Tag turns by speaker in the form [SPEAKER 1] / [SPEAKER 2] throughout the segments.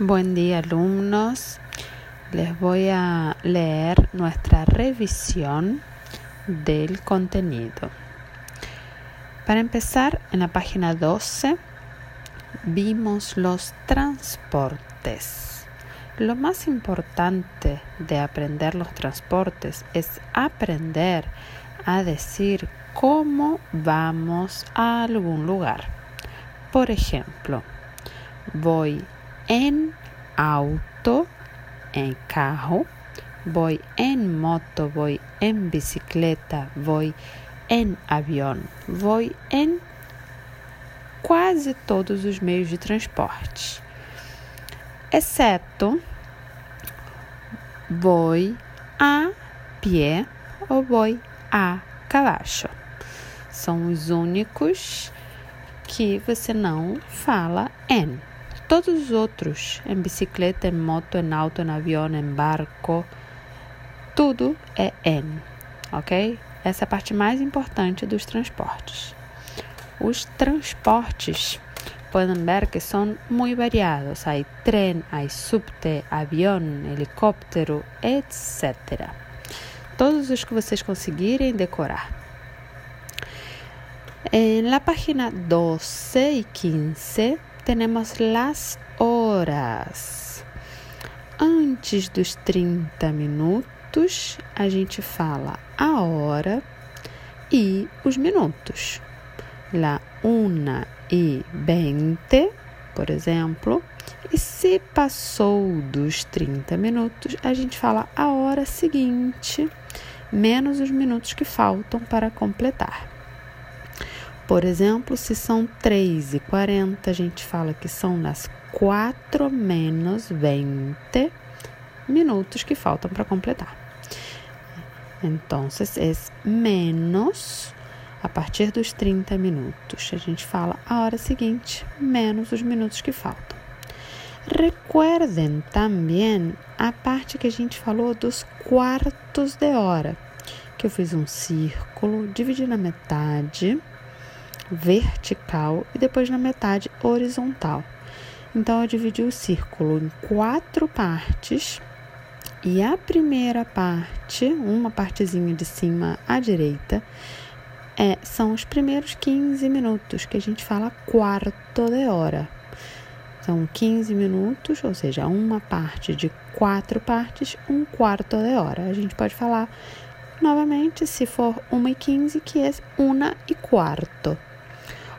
[SPEAKER 1] Buen día alumnos. Les voy a leer nuestra revisión del contenido. Para empezar, en la página 12 vimos los transportes. Lo más importante de aprender los transportes es aprender a decir cómo vamos a algún lugar. Por ejemplo, voy en auto, en carro, voy en moto, voy en bicicleta, voy em avião, voy em quase todos os meios de transporte, exceto voy a pé ou voy a cavacho. São os únicos que você não fala em. Todos os outros, em bicicleta, em moto, em auto, em avião, em barco, tudo é em, ok? Essa é a parte mais importante dos transportes. Os transportes podem ver que são muito variados. Há trem, há subte, avião, helicóptero, etc. Todos os que vocês conseguirem decorar. Na página 12 e 15 temos as horas. Antes dos 30 minutos, a gente fala a hora e os minutos. La una e 20, por exemplo. E se passou dos 30 minutos, a gente fala a hora seguinte, menos os minutos que faltam para completar. Por exemplo, se são 3 e 40, a gente fala que são nas 4 menos 20 minutos que faltam para completar. Então, é menos a partir dos 30 minutos. A gente fala a hora seguinte menos os minutos que faltam. Recuerdem também a parte que a gente falou dos quartos de hora, que eu fiz um círculo, dividi na metade vertical e depois na metade horizontal. Então eu dividi o círculo em quatro partes e a primeira parte, uma partezinha de cima à direita, é, são os primeiros 15 minutos que a gente fala quarto de hora. São 15 minutos, ou seja, uma parte de quatro partes, um quarto de hora. A gente pode falar novamente, se for 1 e 15, que é uma e quarto.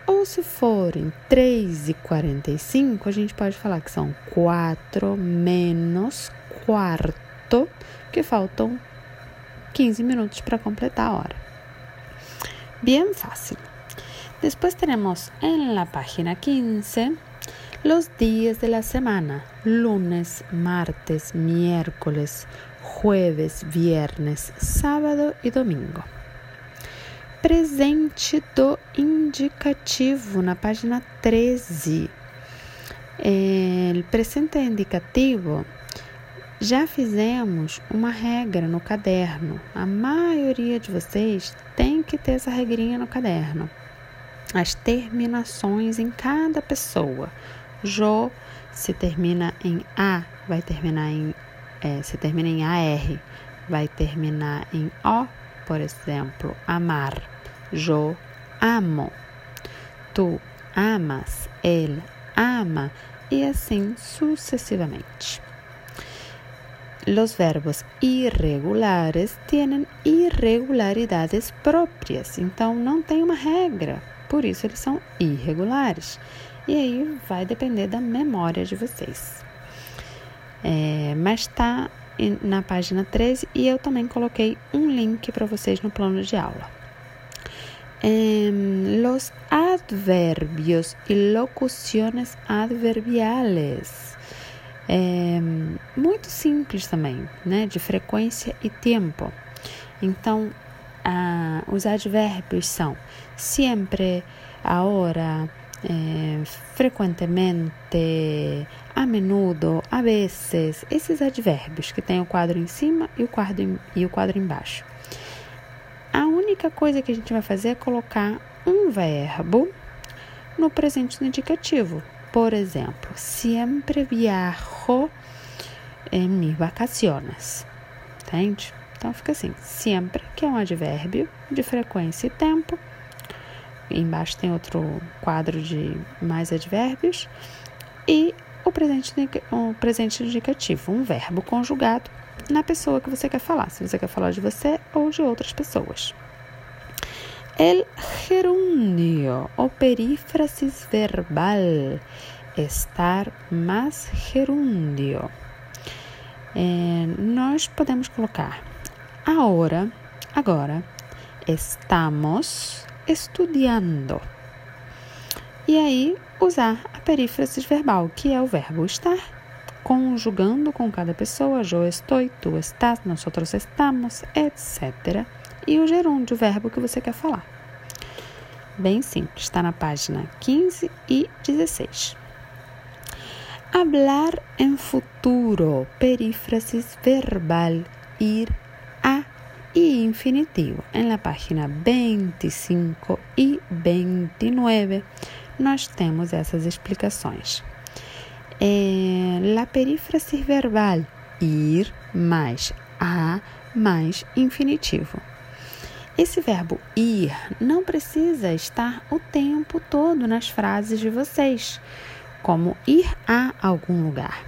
[SPEAKER 1] Ou se forem 3 e 45, a gente pode falar que são 4 menos quarto, que faltam 15 minutos para completar a hora. Bien fácil. Después tenemos en la página 15 los días de la semana, lunes, martes, miércoles, jueves, viernes, sábado e domingo presente do indicativo na página 13. É, presente indicativo já fizemos uma regra no caderno. A maioria de vocês tem que ter essa regrinha no caderno. As terminações em cada pessoa. Jo se termina em A, vai terminar em é, se termina em AR, vai terminar em O, por exemplo, amar. Yo amo. Tu amas. Ele ama. E assim sucessivamente. Los verbos irregulares têm irregularidades próprias, então não tem uma regra, por isso eles são irregulares. E aí vai depender da memória de vocês. É, mas está na página 13 e eu também coloquei um link para vocês no plano de aula. Los adverbios y locuciones adverbiales. muito simples também, né? De frequência e tempo. Então, os advérbios são sempre, ahora, frequentemente, a menudo, a vezes. Esses advérbios que tem o quadro em cima e o quadro, e o quadro embaixo. Única coisa que a gente vai fazer é colocar um verbo no presente no indicativo. Por exemplo, sempre viajo em mis vacaciones. Entende? Então fica assim: sempre, que é um advérbio de frequência e tempo. Embaixo tem outro quadro de mais advérbios. E o presente, o presente indicativo, um verbo conjugado na pessoa que você quer falar, se você quer falar de você ou de outras pessoas. El gerundio o perífrasis verbal, estar mais gerundio. É, nós podemos colocar agora, agora, estamos estudando. E aí usar a perífrasis verbal, que é o verbo estar, conjugando com cada pessoa, eu estou, tu estás, nós estamos, etc. E o gerúndio, o verbo que você quer falar. Bem simples, está na página 15 e 16. Hablar em futuro, perífrasis verbal, ir a e infinitivo. En la página 25 e 29 nós temos essas explicações. É, la perífrase verbal, ir mais a mais infinitivo. Esse verbo ir não precisa estar o tempo todo nas frases de vocês, como ir a algum lugar.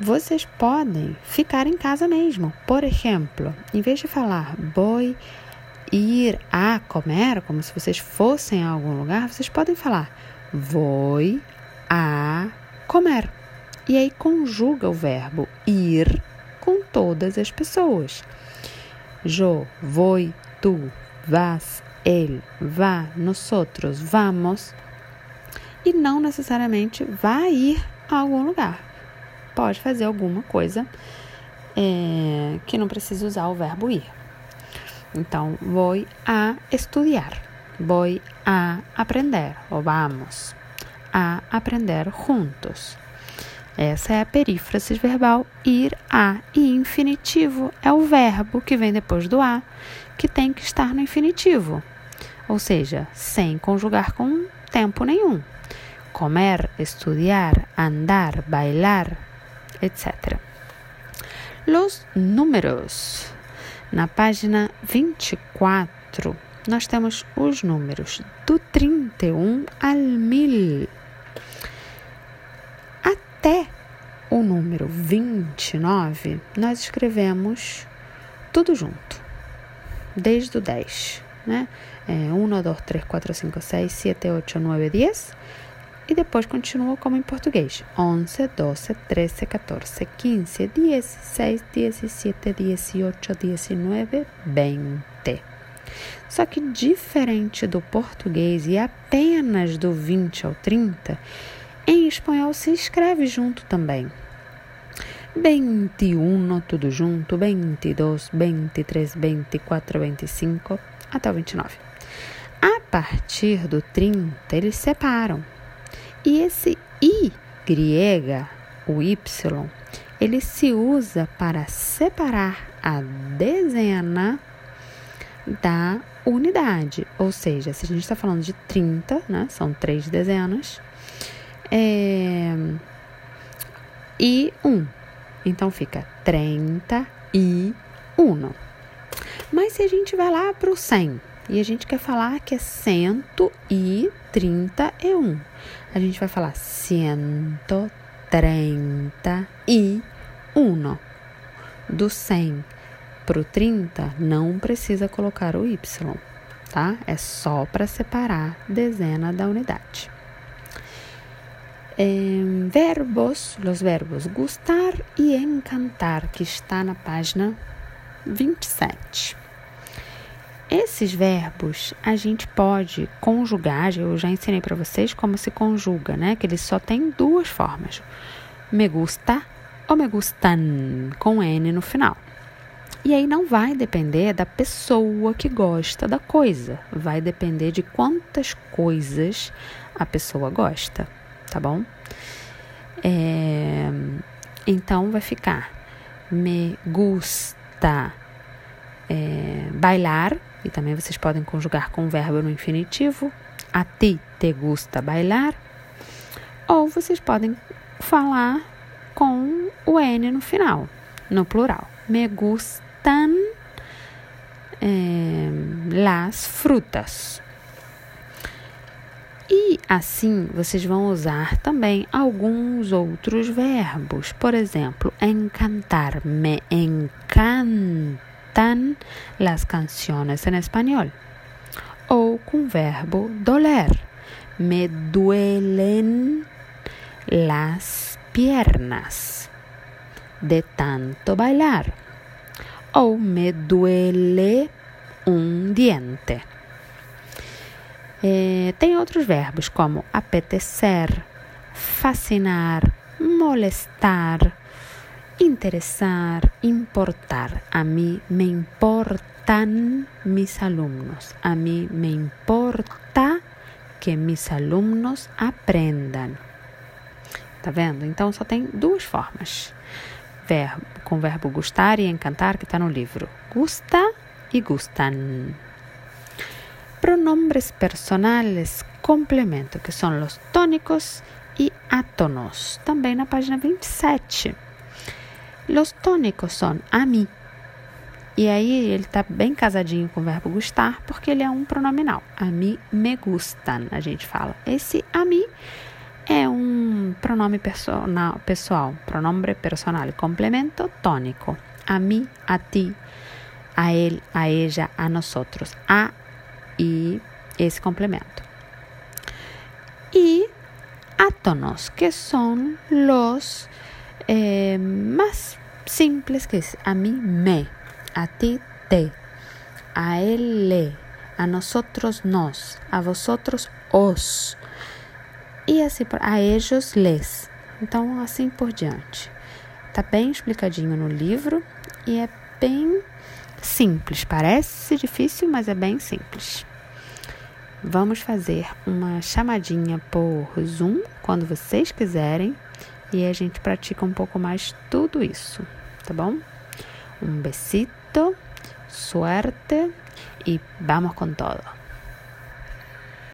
[SPEAKER 1] Vocês podem ficar em casa mesmo. Por exemplo, em vez de falar vou ir a comer, como se vocês fossem a algum lugar, vocês podem falar vou a comer. E aí conjuga o verbo ir com todas as pessoas. Eu, vou, tu, vas, ele, vá, nosotros, vamos. E não necessariamente vai ir a algum lugar. Pode fazer alguma coisa é, que não precisa usar o verbo ir. Então, vou a estudar, vou a aprender, ou vamos a aprender juntos. Essa é a perífrase verbal ir a e infinitivo é o verbo que vem depois do a, que tem que estar no infinitivo, ou seja, sem conjugar com tempo nenhum. Comer, estudar, andar, bailar, etc. Los números. Na página 24, nós temos os números do 31 ao 1000 até o número 29, nós escrevemos tudo junto, desde o 10, né? É, 1, 2, 3, 4, 5, 6, 7, 8, 9, 10. E depois continua como em português: 11, 12, 13, 14, 15, 16, 17, 18, 19, 20. Só que diferente do português e apenas do 20 ao 30, em espanhol se escreve junto também. 21, tudo junto, 22, 23, 24, 25, até o 29. A partir do 30, eles separam. E esse I grega, o Y, ele se usa para separar a dezena da unidade. Ou seja, se a gente está falando de 30, né, são três dezenas, é, e 1. Então fica 30 e 1. Mas se a gente vai lá para o 100 e a gente quer falar que é 131, a gente vai falar 131. Do 100 para o 30, não precisa colocar o Y, tá? É só para separar dezena da unidade. Eh, verbos, os verbos gustar e encantar, que está na página 27. Esses verbos a gente pode conjugar, eu já ensinei para vocês como se conjuga, né? Que eles só tem duas formas: me gusta ou me gustan, com N no final. E aí não vai depender da pessoa que gosta da coisa, vai depender de quantas coisas a pessoa gosta tá bom? É, então vai ficar me gusta é, bailar, e também vocês podem conjugar com o verbo no infinitivo. A ti te gusta bailar. vocês podem falar com o N no final, no plural. Me gustan eh, las frutas. Assim vocês vão usar também alguns outros verbos. Por exemplo, encantar. Me encantan las canciones en español. Ou com o verbo doler. Me duelen las piernas de tanto bailar. Ou me duele um diente. É, tem outros verbos como apetecer, fascinar, molestar, interessar, importar. A mim me importan mis alumnos. A mim me importa que mis alumnos aprendam. Tá vendo? Então só tem duas formas. Verbo, com o verbo gustar e encantar que está no livro. Gusta e gustan pronombres personales complemento, que são os tônicos e átonos, também na página 27. Os tônicos são a mim. E aí ele está bem casadinho com o verbo gustar, porque ele é um pronominal. A mim me gustan, a gente fala. Esse a mim é um pronome personal, pessoal, pronombre personal, complemento tônico. A mim, a ti, a ele, a ella, a nosotros. A e esse complemento. E átonos, que são os eh, mais simples, que é a mim, me, a ti, te, a ele, a nosotros, nós, a vosotros, os, e assim por a eles, les. Então, assim por diante. Tá bem explicadinho no livro e é bem simples. Parece difícil, mas é bem simples. Vamos fazer uma chamadinha por Zoom quando vocês quiserem e a gente pratica um pouco mais tudo isso, tá bom? Um besito, suerte e vamos com todo.